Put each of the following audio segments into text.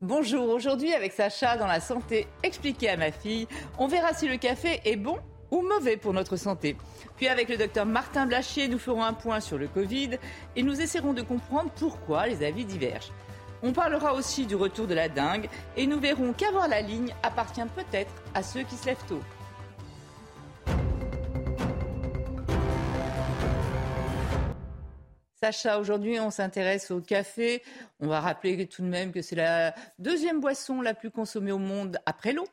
Bonjour, aujourd'hui avec Sacha dans la santé expliquée à ma fille, on verra si le café est bon ou mauvais pour notre santé. Puis avec le docteur Martin Blachier, nous ferons un point sur le Covid et nous essaierons de comprendre pourquoi les avis divergent. On parlera aussi du retour de la dingue et nous verrons qu'avoir la ligne appartient peut-être à ceux qui se lèvent tôt. Sacha, aujourd'hui, on s'intéresse au café. On va rappeler tout de même que c'est la deuxième boisson la plus consommée au monde après l'eau.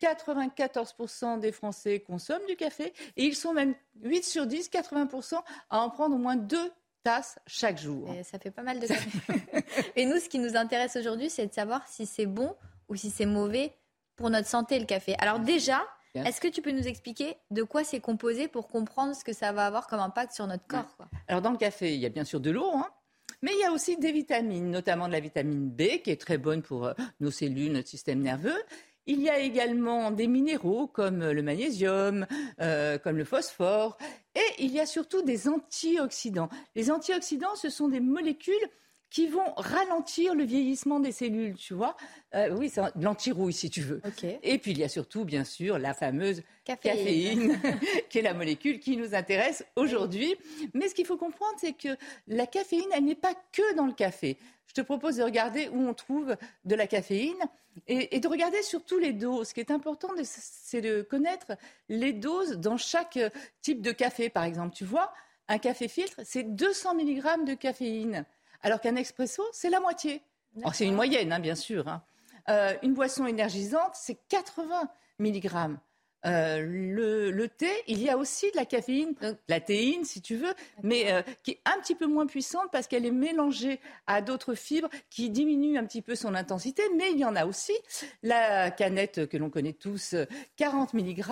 94% des Français consomment du café et ils sont même 8 sur 10, 80% à en prendre au moins deux tasses chaque jour. ça fait pas mal de café. et nous, ce qui nous intéresse aujourd'hui, c'est de savoir si c'est bon ou si c'est mauvais pour notre santé le café. Alors déjà, est-ce que tu peux nous expliquer de quoi c'est composé pour comprendre ce que ça va avoir comme impact sur notre corps Alors dans le café, il y a bien sûr de l'eau, hein, mais il y a aussi des vitamines, notamment de la vitamine B qui est très bonne pour euh, nos cellules, notre système nerveux. Il y a également des minéraux comme le magnésium, euh, comme le phosphore, et il y a surtout des antioxydants. Les antioxydants, ce sont des molécules qui vont ralentir le vieillissement des cellules, tu vois. Euh, oui, c'est l'antirouille, si tu veux. Et puis, il y a surtout, bien sûr, la fameuse caféine, qui est la molécule qui nous intéresse aujourd'hui. Mais ce qu'il faut comprendre, c'est que la caféine, elle n'est pas que dans le café. Je te propose de regarder où on trouve de la caféine et, de regarder surtout les doses. Ce qui est important, c'est de connaître les doses dans chaque type de café, par exemple. Tu vois, un café filtre, c'est 200 mg de caféine alors qu'un expresso, c'est la moitié. C'est une moyenne, hein, bien sûr. Hein. Euh, une boisson énergisante, c'est 80 mg. Euh, le, thé, il y a aussi de la caféine, la théine si tu veux, mais euh, qui est un petit peu moins puissante parce qu'elle est mélangée à d'autres fibres qui diminuent un petit peu son intensité. Mais il y en a aussi la canette que l'on connaît tous, 40 mg,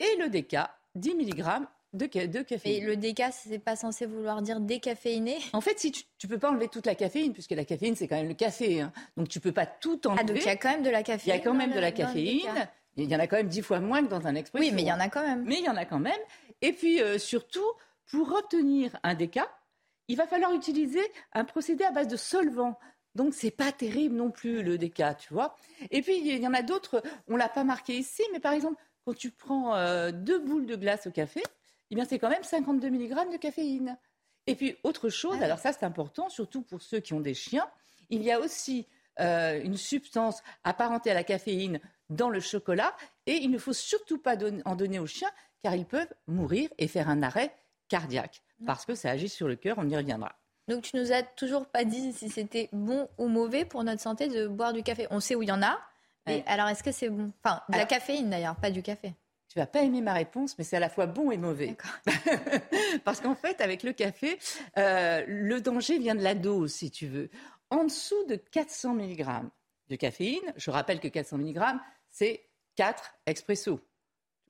et le déca, 10 mg de, caféine. Et le déca, c'est pas censé vouloir dire décaféiné? En fait, si tu, ne peux pas enlever toute la caféine, puisque la caféine, c'est quand même le café. Hein. Donc tu peux pas tout enlever. Ah, donc il y a quand même de la caféine. Il y a quand même de la caféine. Il y en a quand même dix fois moins que dans un expresso. Oui, mais il y en a quand même. Mais il y en a quand même. Et puis euh, surtout, pour obtenir un déca, il va falloir utiliser un procédé à base de solvant. Donc c'est pas terrible non plus le déca, tu vois. Et puis il y en a d'autres, on l'a pas marqué ici, mais par exemple quand tu prends euh, deux boules de glace au café, eh bien c'est quand même 52 mg de caféine. Et puis autre chose, ah alors ça c'est important, surtout pour ceux qui ont des chiens, il y a aussi euh, une substance apparentée à la caféine dans le chocolat et il ne faut surtout pas en donner aux chiens car ils peuvent mourir et faire un arrêt cardiaque parce que ça agit sur le cœur, on y reviendra. Donc tu nous as toujours pas dit si c'était bon ou mauvais pour notre santé de boire du café. On sait où il y en a. Mais alors est-ce que c'est bon? Enfin, de la caféine d'ailleurs, pas du café tu vas pas aimer ma réponse, mais c'est à la fois bon et mauvais. Parce qu'en fait, avec le café, euh, le danger vient de la dose, si tu veux. En dessous de 400 mg de caféine, je rappelle que 400 mg, c'est 4 expressos.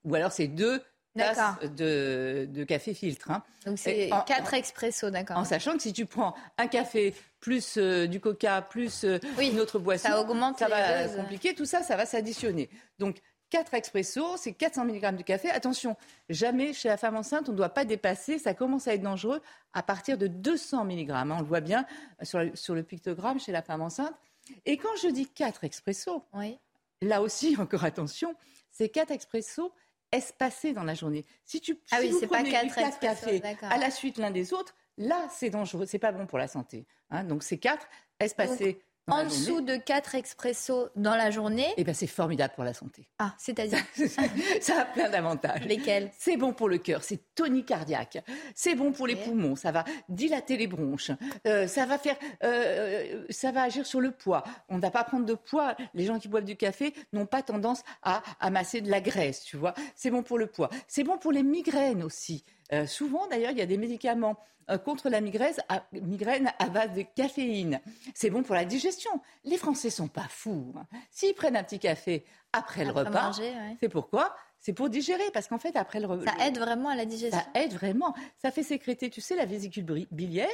Ou alors c'est 2 tasses de, café filtre. Hein. Donc c'est 4 expressos, d'accord. En sachant que si tu prends un café plus euh, du coca, plus euh, une autre boisson, ça, augmente ça va compliquer, tout ça, ça va s'additionner. Donc 4 expressos, c'est 400 mg de café. Attention, jamais chez la femme enceinte, on ne doit pas dépasser, ça commence à être dangereux à partir de 200 mg. Hein. on le voit bien sur, le pictogramme chez la femme enceinte. Et quand je dis 4 expressos, là aussi, encore attention, c'est 4 expressos espacés dans la journée. Si tu ah oui, vous prenez pas 4, cafés à la suite l'un des autres, là, c'est dangereux, c'est pas bon pour la santé. Hein. donc c'est 4 espacés en dessous de 4 expressos dans la journée. Eh bien, c'est formidable pour la santé. Ah, c'est-à-dire Ça a plein d'avantages. Lesquels? C'est bon pour le cœur, c'est tonique cardiaque. C'est bon pour les poumons, ça va dilater les bronches. Euh, ça va faire, euh, ça va agir sur le poids. On ne va pas prendre de poids. Les gens qui boivent du café n'ont pas tendance à amasser de la graisse, tu vois. C'est bon pour le poids. C'est bon pour les migraines aussi. Euh, souvent, d'ailleurs, il y a des médicaments euh, contre la migraine à, migraine à base de caféine. C'est bon pour la digestion. Les Français sont pas fous. Hein. S'ils prennent un petit café après, le repas, c'est pourquoi? C'est pour digérer, parce qu'en fait, après le repas... Ça aide vraiment à la digestion Ça aide vraiment. Ça fait sécréter, tu sais, la vésicule biliaire,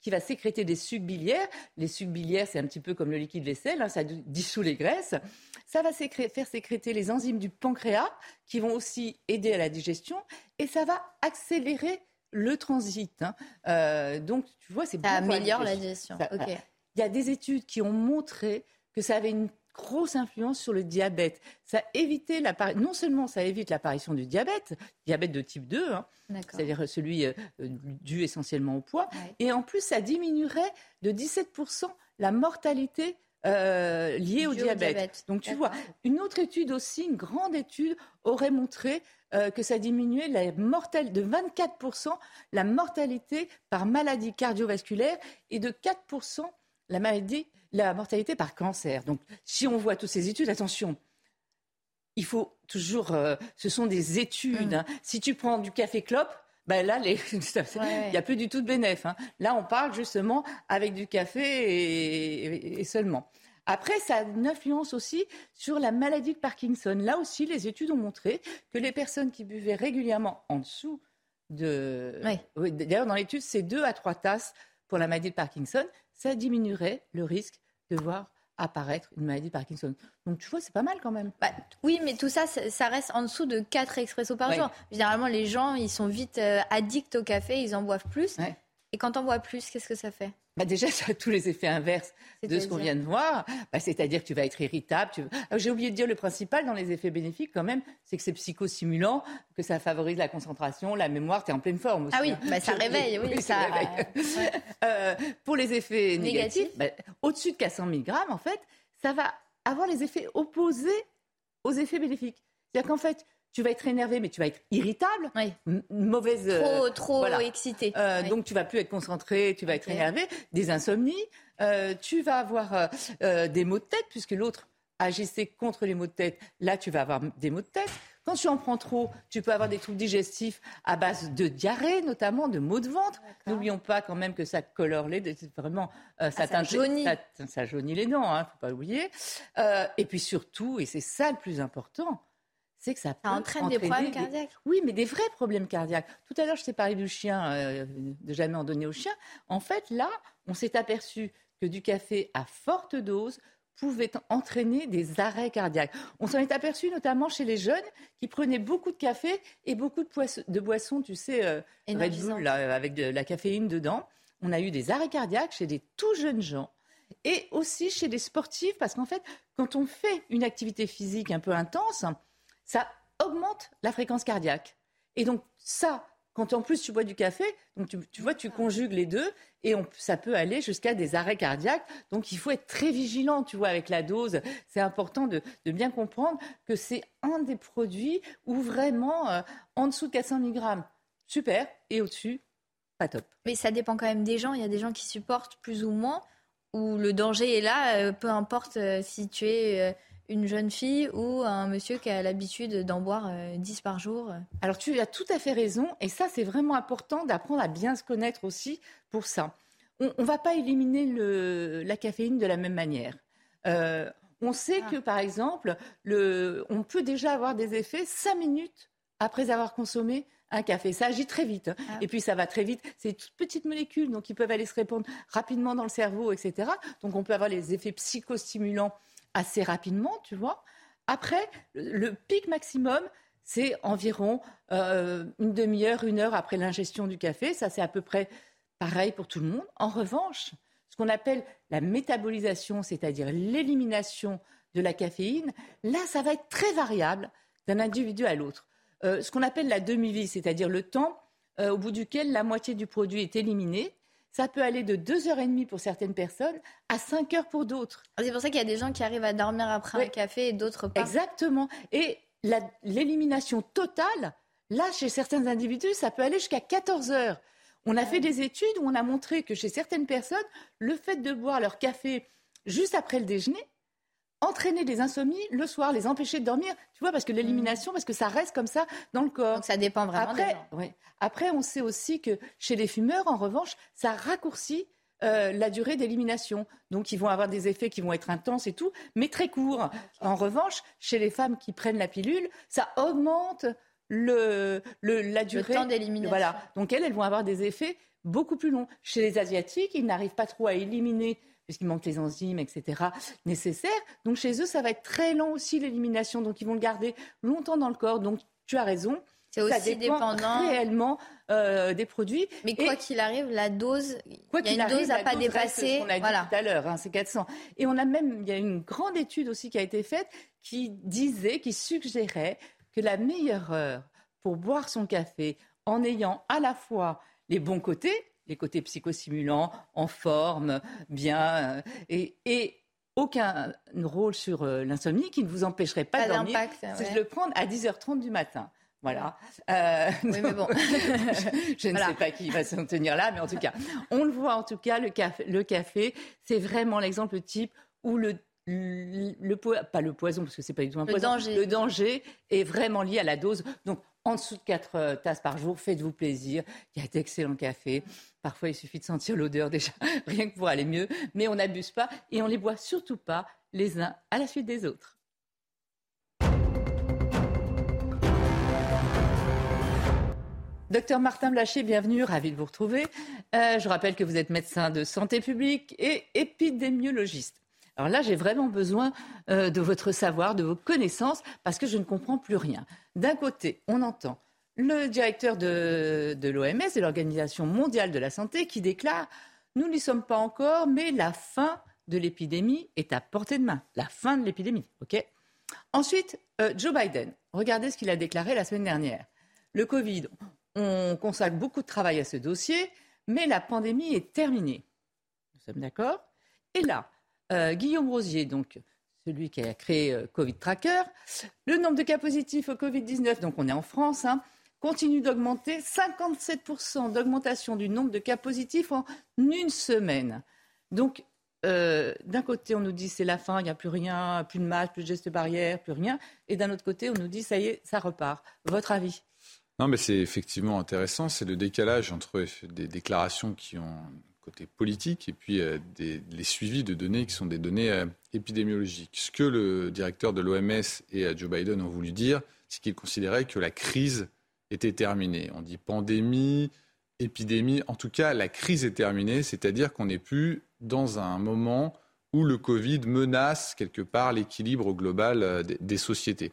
qui va sécréter des sucs biliaires. Les sucs biliaires, c'est un petit peu comme le liquide vaisselle, hein, ça dissout les graisses. Ça va faire sécréter les enzymes du pancréas, qui vont aussi aider à la digestion, et ça va accélérer le transit. Hein. Euh, donc, tu vois, c'est Ça améliore la digestion. Il y a des études qui ont montré que ça avait une grosse influence sur le diabète. Ça évitait non seulement ça évite l'apparition du diabète, diabète de type 2, hein, c'est-à-dire celui euh, dû essentiellement au poids, et en plus ça diminuerait de 17% la mortalité euh, liée au diabète. Donc tu vois, une autre étude aussi, une grande étude, aurait montré euh, que ça diminuait la de 24% la mortalité par maladie cardiovasculaire et de 4% la maladie la mortalité par cancer. Donc, si on voit toutes ces études, attention, il faut toujours. Euh, ce sont des études. Hein. Si tu prends du café clope, ben là, il n'y a plus du tout de bénéfice. Hein. Là, on parle justement avec du café et, seulement. Après, ça a une influence aussi sur la maladie de Parkinson. Là aussi, les études ont montré que les personnes qui buvaient régulièrement en dessous de... D'ailleurs, dans l'étude, c'est deux à trois tasses pour la maladie de Parkinson ça diminuerait le risque de voir apparaître une maladie de Parkinson. Donc tu vois, c'est pas mal quand même. Bah, oui, mais tout ça, ça reste en dessous de 4 expressos par jour. Généralement, les gens, ils sont vite euh, addicts au café, ils en boivent plus. Et quand on boit plus, qu'est-ce que ça fait? Bah déjà, ça a tous les effets inverses de ce qu'on vient de voir. Bah, c'est-à-dire que tu vas être irritable. Ah, j'ai oublié de dire le principal dans les effets bénéfiques, quand même, c'est que c'est psychostimulant, que ça favorise la concentration, la mémoire. Tu es en pleine forme aussi. Ah oui, hein. bah, ça réveille. Oui, ça... Euh, pour les effets négatifs, au-dessus de 400 mg, en fait, ça va avoir les effets opposés aux effets bénéfiques. C'est-à-dire qu'en fait, tu vas être énervé, mais tu vas être irritable, mauvaise. Euh, trop, excité. Euh, donc tu vas plus être concentré, tu vas être énervé, des insomnies, euh, tu vas avoir des maux de tête puisque l'autre agissait contre les maux de tête. Là, tu vas avoir des maux de tête. Quand tu en prends trop, tu peux avoir des troubles digestifs à base de diarrhée, notamment de maux de ventre. N'oublions pas quand même que ça colore les dents, vraiment, ça, ah, ça, jaunit. Ça, jaunit les dents, hein, faut pas oublier. et puis surtout, et c'est ça le plus important, c'est que ça, entraîne des problèmes cardiaques. Oui, mais des vrais problèmes cardiaques. Tout à l'heure, je t'ai parlé du chien, euh, de jamais en donner au chien. En fait, là, on s'est aperçu que du café à forte dose pouvait entraîner des arrêts cardiaques. On s'en est aperçu notamment chez les jeunes qui prenaient beaucoup de café et beaucoup de, boissons, tu sais, euh, Red Bull, avec de la caféine dedans. On a eu des arrêts cardiaques chez des tout jeunes gens et aussi chez des sportifs, parce qu'en fait, quand on fait une activité physique un peu intense, ça augmente la fréquence cardiaque. Et donc ça, quand en plus tu bois du café, donc tu, vois, tu conjugues les deux et ça peut aller jusqu'à des arrêts cardiaques. Donc il faut être très vigilant, tu vois, avec la dose. C'est important de, bien comprendre que c'est un des produits où vraiment, euh, en dessous de 400 mg, super, et au-dessus, pas top. Mais ça dépend quand même des gens. Il y a des gens qui supportent plus ou moins, où le danger est là, euh, peu importe euh, si tu es une jeune fille ou un monsieur qui a l'habitude d'en boire 10 euh, par jour Alors tu as tout à fait raison et ça c'est vraiment important d'apprendre à bien se connaître aussi pour ça. On ne va pas éliminer le, la caféine de la même manière. Euh, on sait ah. que par exemple, le, on peut déjà avoir des effets 5 minutes après avoir consommé un café. Ça agit très vite. Ah. Et puis ça va très vite. C'est toutes petites molécules, donc ils peuvent aller se répandre rapidement dans le cerveau, etc. Donc on peut avoir les effets psychostimulants assez rapidement, tu vois. Après, le pic maximum, c'est environ euh, une demi-heure, une heure après l'ingestion du café. Ça, c'est à peu près pareil pour tout le monde. En revanche, ce qu'on appelle la métabolisation, c'est-à-dire l'élimination de la caféine, là, ça va être très variable d'un individu à l'autre. Euh, ce qu'on appelle la demi-vie, c'est-à-dire le temps euh, au bout duquel la moitié du produit est éliminé, ça peut aller de 2h30 pour certaines personnes à 5 heures pour d'autres. Ah, c'est pour ça qu'il y a des gens qui arrivent à dormir après un café et d'autres pas. Exactement. Et l'élimination totale, là, chez certains individus, ça peut aller jusqu'à 14 heures. On a ah fait des études où on a montré que chez certaines personnes, le fait de boire leur café juste après le déjeuner entraîner des insomnies le soir, les empêcher de dormir, tu vois, parce que l'élimination, parce que ça reste comme ça dans le corps. Donc ça dépend vraiment Après, ouais. Après on sait aussi que chez les fumeurs, en revanche, ça raccourcit euh, la durée d'élimination. Donc, ils vont avoir des effets qui vont être intenses et tout, mais très courts. En revanche, chez les femmes qui prennent la pilule, ça augmente le, la durée. Le temps d'élimination. Voilà. Donc, elles, elles vont avoir des effets beaucoup plus longs. Chez les Asiatiques, ils n'arrivent pas trop à éliminer puisqu'il manque les enzymes, etc., nécessaires. Donc chez eux, ça va être très lent aussi l'élimination. Donc ils vont le garder longtemps dans le corps. Donc tu as raison. C'est aussi dépendant réellement euh, des produits. Mais quoi qu'il arrive, la dose, quoi il y a une dose à pas dépasser. A dit tout à l'heure, hein, c'est 400. Et on a même, il y a une grande étude aussi qui a été faite qui disait, qui suggérait que la meilleure heure pour boire son café en ayant à la fois les bons côtés, les côtés psychostimulants, en forme, bien, euh, et, et aucun rôle sur euh, l'insomnie qui ne vous empêcherait pas, de dormir, c'est de le prendre à 10h30 du matin. Voilà. Euh, oui, mais bon. je, ne sais pas qui va s'en tenir là, mais en tout cas, on le voit en tout cas, le café, le café c'est vraiment l'exemple type où le, le, pas le poison, parce que c'est pas du tout un le poison, danger. le danger est vraiment lié à la dose. Donc, en dessous de 4 euh, tasses par jour, faites-vous plaisir. Il y a d'excellents cafés. Parfois, il suffit de sentir l'odeur déjà, rien que pour aller mieux. Mais on n'abuse pas et on les boit surtout pas les uns à la suite des autres. Docteur Martin Blaché, bienvenue, ravi de vous retrouver. Euh, je rappelle que vous êtes médecin de santé publique et épidémiologiste. Alors là, j'ai vraiment besoin euh, de votre savoir, de vos connaissances, parce que je ne comprends plus rien. D'un côté, on entend le directeur de, l'OMS, de l'Organisation mondiale de la santé, qui déclare Nous n'y sommes pas encore, mais la fin de l'épidémie est à portée de main. La fin de l'épidémie, OK? Ensuite, euh, Joe Biden. Regardez ce qu'il a déclaré la semaine dernière. Le Covid, on consacre beaucoup de travail à ce dossier, mais la pandémie est terminée. Nous sommes d'accord? Et là, euh, Guillaume Rosier, donc celui qui a créé euh, Covid Tracker, le nombre de cas positifs au Covid-19, donc on est en France, hein, continue d'augmenter. 57% d'augmentation du nombre de cas positifs en une semaine. Donc, euh, d'un côté, on nous dit c'est la fin, il n'y a plus rien, plus de masque, plus de gestes barrières, plus rien. Et d'un autre côté, on nous dit ça y est, ça repart. Votre avis? Non, mais c'est effectivement intéressant. C'est le décalage entre des déclarations qui ont côté politique et puis euh, les suivis de données qui sont des données euh, épidémiologiques. Ce que le directeur de l'OMS et euh, Joe Biden ont voulu dire, c'est qu'ils considéraient que la crise était terminée. On dit pandémie, épidémie. En tout cas, la crise est terminée, c'est-à-dire qu'on n'est plus dans un moment où le Covid menace quelque part l'équilibre global des sociétés.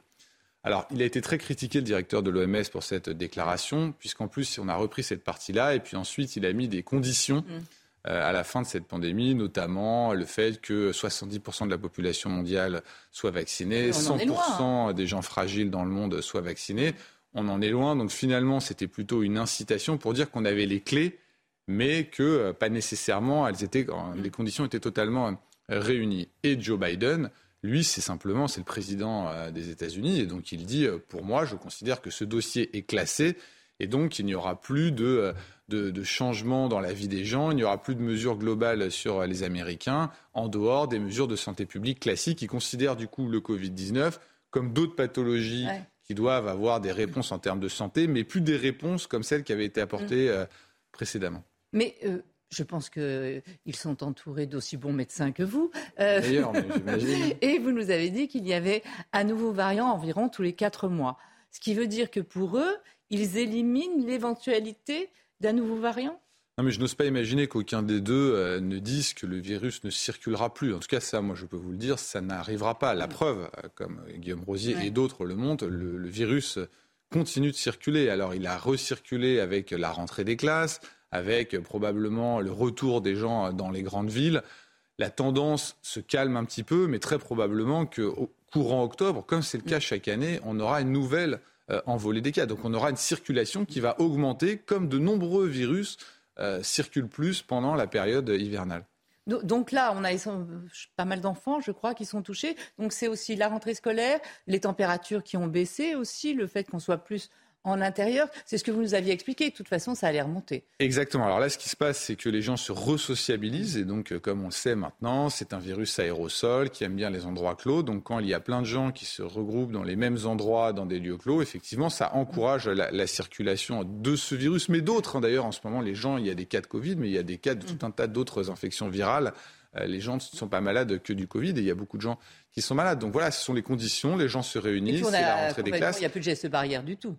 Alors, il a été très critiqué, le directeur de l'OMS, pour cette déclaration, puisqu'en plus, on a repris cette partie-là, et puis ensuite, il a mis des conditions mm. euh, à la fin de cette pandémie, notamment le fait que 70% de la population mondiale soit vaccinée, 100% des gens fragiles dans le monde soient vaccinés. On en est loin, donc finalement, c'était plutôt une incitation pour dire qu'on avait les clés, mais que euh, pas nécessairement, elles étaient, les conditions étaient totalement euh, réunies. Et Joe Biden, lui, c'est simplement, c'est le président euh, des États-Unis, et donc il dit, euh, pour moi, je considère que ce dossier est classé, et donc il n'y aura plus de, euh, de, changement dans la vie des gens, il n'y aura plus de mesures globales sur les Américains, en dehors des mesures de santé publique classiques qui considèrent du coup le Covid-19 comme d'autres pathologies qui doivent avoir des réponses en termes de santé, mais plus des réponses comme celles qui avaient été apportées mm. précédemment. Mais je pense qu'ils sont entourés d'aussi bons médecins que vous. Euh, D'ailleurs, j'imagine. Et vous nous avez dit qu'il y avait un nouveau variant environ tous les quatre mois. Ce qui veut dire que pour eux, ils éliminent l'éventualité d'un nouveau variant? Non, mais je n'ose pas imaginer qu'aucun des deux euh, ne dise que le virus ne circulera plus. En tout cas, ça, moi, je peux vous le dire, ça n'arrivera pas. La preuve, euh, comme Guillaume Rosier et d'autres le montrent, le virus continue de circuler. Alors, il a recirculé avec la rentrée des classes, avec probablement le retour des gens dans les grandes villes. La tendance se calme un petit peu, mais très probablement qu'au courant octobre, comme c'est le cas chaque année, on aura une nouvelle euh, envolée des cas. Donc on aura une circulation qui va augmenter, comme de nombreux virus euh, circulent plus pendant la période hivernale. Donc là, on a pas mal d'enfants, je crois, qui sont touchés. Donc c'est aussi la rentrée scolaire, les températures qui ont baissé aussi, le fait qu'on soit plus en intérieur. C'est ce que vous nous aviez expliqué. De toute façon, ça allait remonter. Exactement. Alors là, ce qui se passe, c'est que les gens se resociabilisent. Et donc, euh, comme on le sait maintenant, c'est un virus aérosol qui aime bien les endroits clos. Donc, quand il y a plein de gens qui se regroupent dans les mêmes endroits, dans des lieux clos, effectivement, ça encourage la, circulation de ce virus, mais d'autres. Hein. D'ailleurs, en ce moment, les gens, il y a des cas de Covid, mais il y a des cas de tout un tas d'autres infections virales. Euh, les gens ne sont pas malades que du Covid et il y a beaucoup de gens qui sont malades. Donc voilà, ce sont les conditions, les gens se réunissent, c'est la rentrée des classes. Il n'y a plus de gestes barrières du tout.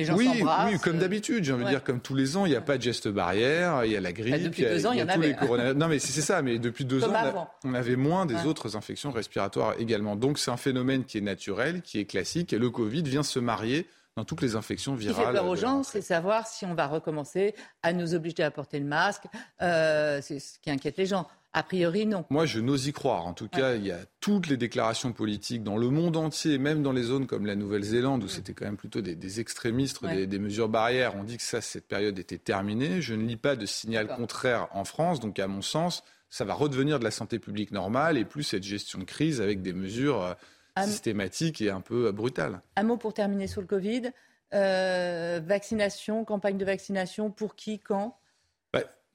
Les gens oui, oui, comme d'habitude, j'ai envie de dire, comme tous les ans, il n'y a pas de geste barrière, il y a la grippe, bah, depuis deux ans, il y, en avait. Non, mais c'est ça, mais depuis deux ans, on, avait moins des autres infections respiratoires également. Donc c'est un phénomène qui est naturel, qui est classique, et le Covid vient se marier dans toutes les infections virales. Ce qui fait peur aux gens, c'est savoir si on va recommencer à nous obliger à porter le masque. Euh, c'est ce qui inquiète les gens. A priori, non. Moi, je n'ose y croire. En tout cas, il y a toutes les déclarations politiques dans le monde entier, même dans les zones comme la Nouvelle-Zélande, où c'était quand même plutôt des, extrémistes, des, mesures barrières. On dit que ça, cette période était terminée. Je ne lis pas de signal contraire en France. Donc, à mon sens, ça va redevenir de la santé publique normale et plus cette gestion de crise avec des mesures euh, systématiques et un peu euh, brutales. Un mot pour terminer sur le Covid. Euh, vaccination, campagne de vaccination, pour qui, quand?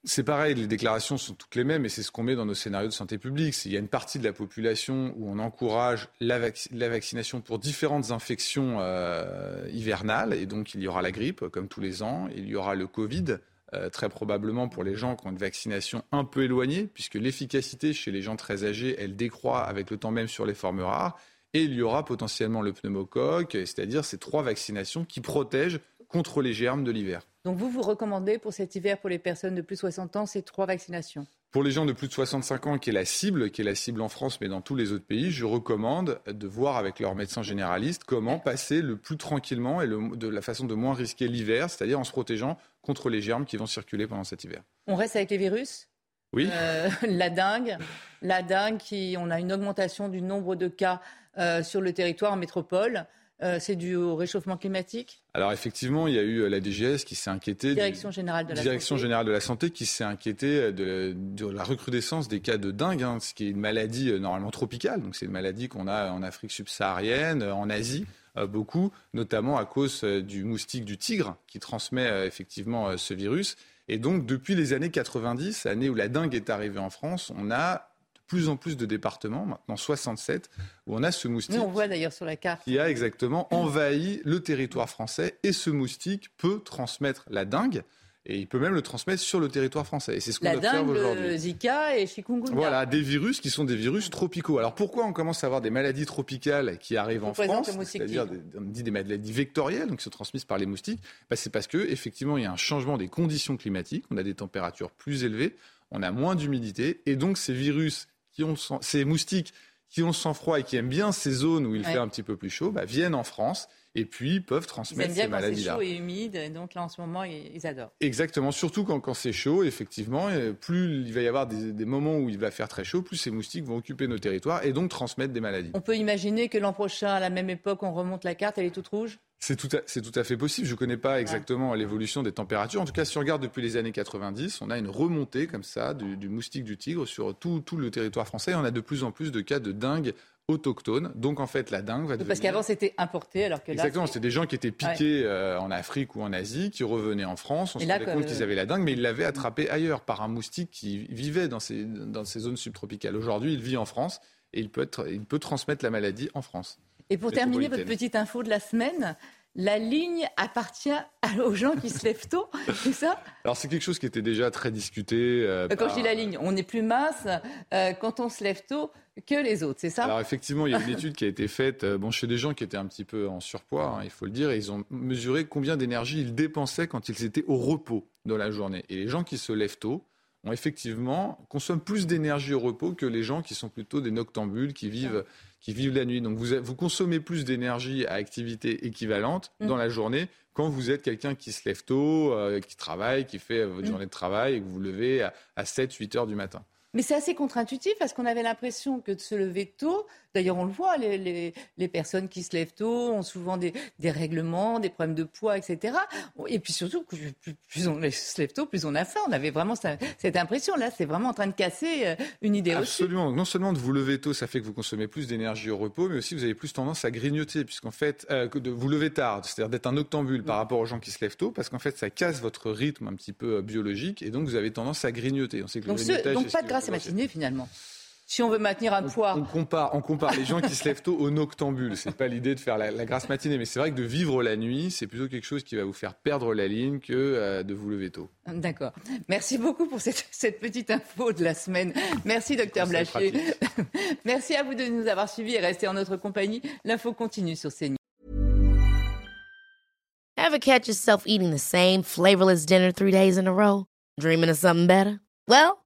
C'est pareil, les déclarations sont toutes les mêmes et c'est ce qu'on met dans nos scénarios de santé publique. Il y a une partie de la population où on encourage la, vaccination pour différentes infections euh, hivernales et donc il y aura la grippe comme tous les ans, il y aura le Covid. Euh, très probablement pour les gens qui ont une vaccination un peu éloignée, puisque l'efficacité chez les gens très âgés, elle décroît avec le temps même sur les formes rares. Et il y aura potentiellement le pneumocoque, c'est-à-dire ces trois vaccinations qui protègent contre les germes de l'hiver. Donc vous, vous recommandez pour cet hiver, pour les personnes de plus de 60 ans, ces trois vaccinations? Pour les gens de plus de 65 ans, qui est la cible, qui est la cible en France, mais dans tous les autres pays, je recommande de voir avec leur médecin généraliste comment passer le plus tranquillement et de la façon de moins risquer l'hiver, c'est-à-dire en se protégeant contre les germes qui vont circuler pendant cet hiver. On reste avec les virus? Oui. Euh, la dengue, la dengue, qui, on a une augmentation du nombre de cas euh, sur le territoire en métropole. Euh, c'est dû au réchauffement climatique Alors effectivement, il y a eu euh, la DGS qui s'est inquiétée. Direction générale de la Direction générale de la santé qui s'est inquiétée euh, de, la recrudescence des cas de dengue, hein, ce qui est une maladie normalement tropicale. Donc c'est une maladie qu'on a en Afrique subsaharienne, en Asie beaucoup, notamment à cause du moustique du tigre qui transmet effectivement ce virus. Et donc depuis les années 90, année où la dengue est arrivée en France, on a plus en plus de départements, maintenant 67, où on a ce moustique. on voit d'ailleurs sur la carte. Qui a exactement envahi le territoire français. Et ce moustique peut transmettre la dengue. Et il peut même le transmettre sur le territoire français. Et c'est ce qu'on observe aujourd'hui. Zika et chikungunya. Voilà, des virus qui sont des virus tropicaux. Alors pourquoi on commence à avoir des maladies tropicales qui arrivent en France C'est-à-dire, on dit des maladies vectorielles, donc qui sont transmises par les moustiques. Bah, c'est parce que effectivement, il y a un changement des conditions climatiques. On a des températures plus élevées, on a moins d'humidité, et donc ces virus qui ont ces moustiques qui ont sang-froid et qui aiment bien ces zones où il fait un petit peu plus chaud, bah, viennent en France et puis peuvent transmettre ces maladies-là. Ils aiment bien quand c'est chaud et humide, et donc là en ce moment ils, adorent. Exactement, surtout quand, quand c'est chaud, effectivement, plus il va y avoir des, des, moments où il va faire très chaud, plus ces moustiques vont occuper nos territoires et donc transmettre des maladies. On peut imaginer que l'an prochain, à la même époque, on remonte la carte, elle est toute rouge? C'est tout, à, fait possible. Je ne connais pas exactement l'évolution des températures. En tout cas, si on regarde depuis les années 90, on a une remontée comme ça du, moustique du tigre sur tout, le territoire français. on a de plus en plus de cas de dingue autochtones. Donc en fait, la dingue va devenir... Parce qu'avant, c'était importé, alors que là... Exactement, c'était des gens qui étaient piqués euh, en Afrique ou en Asie, qui revenaient en France. On se rendait compte qu'ils avaient la dingue, mais ils l'avaient attrapé ailleurs par un moustique qui vivait dans ces, dans ces zones subtropicales. Aujourd'hui, il vit en France et il peut, être, il peut transmettre la maladie en France. Et pour terminer, votre petite info de la semaine, la ligne appartient aux gens qui se lèvent tôt, c'est ça? Alors c'est quelque chose qui était déjà très discuté. Euh, quand je dis la ligne, on est plus masse euh, quand on se lève tôt que les autres, c'est ça? Alors effectivement, il y a une étude qui a été faite euh, bon, chez des gens qui étaient un petit peu en surpoids, hein, il faut le dire, et ils ont mesuré combien d'énergie ils dépensaient quand ils étaient au repos dans la journée. Et les gens qui se lèvent tôt, ont effectivement consomment plus d'énergie au repos que les gens qui sont plutôt des noctambules, qui vivent, qui vivent la nuit. Donc vous, vous consommez plus d'énergie à activité équivalente mm. dans la journée quand vous êtes quelqu'un qui se lève tôt, euh, qui travaille, qui fait votre mm. journée de travail et que vous levez à, 7-8 heures du matin. Mais c'est assez contre-intuitif parce qu'on avait l'impression que de se lever tôt, d'ailleurs on le voit, les, les, personnes qui se lèvent tôt ont souvent des, des, règlements, des problèmes de poids, etc. Et puis surtout, plus, plus, on se lève tôt, plus on a faim. On avait vraiment cette impression. Là, c'est vraiment en train de casser euh, une idée Absolument. Non seulement de vous lever tôt, ça fait que vous consommez plus d'énergie au repos, mais aussi vous avez plus tendance à grignoter, puisqu'en fait, euh, de vous lever tard, c'est-à-dire d'être un octambule par rapport aux gens qui se lèvent tôt, parce qu'en fait, ça casse votre rythme un petit peu euh, biologique, et donc vous avez tendance à grignoter. On sait que donc, donc pas de à matinée finalement si on veut maintenir un poids. On, compare, on compare les gens qui se lèvent tôt aux noctambules. C'est pas l'idée de faire la, grasse matinée, mais c'est vrai que de vivre la nuit, c'est plutôt quelque chose qui va vous faire perdre la ligne que euh, de vous lever tôt. D'accord. Merci beaucoup pour cette, petite info de la semaine. Merci, docteur Blachier. Merci à vous de nous avoir suivis et rester en notre compagnie. L'info continue sur CNews. Ever catch yourself eating the same flavorless dinner three days in a row? Dreaming of something better? Well.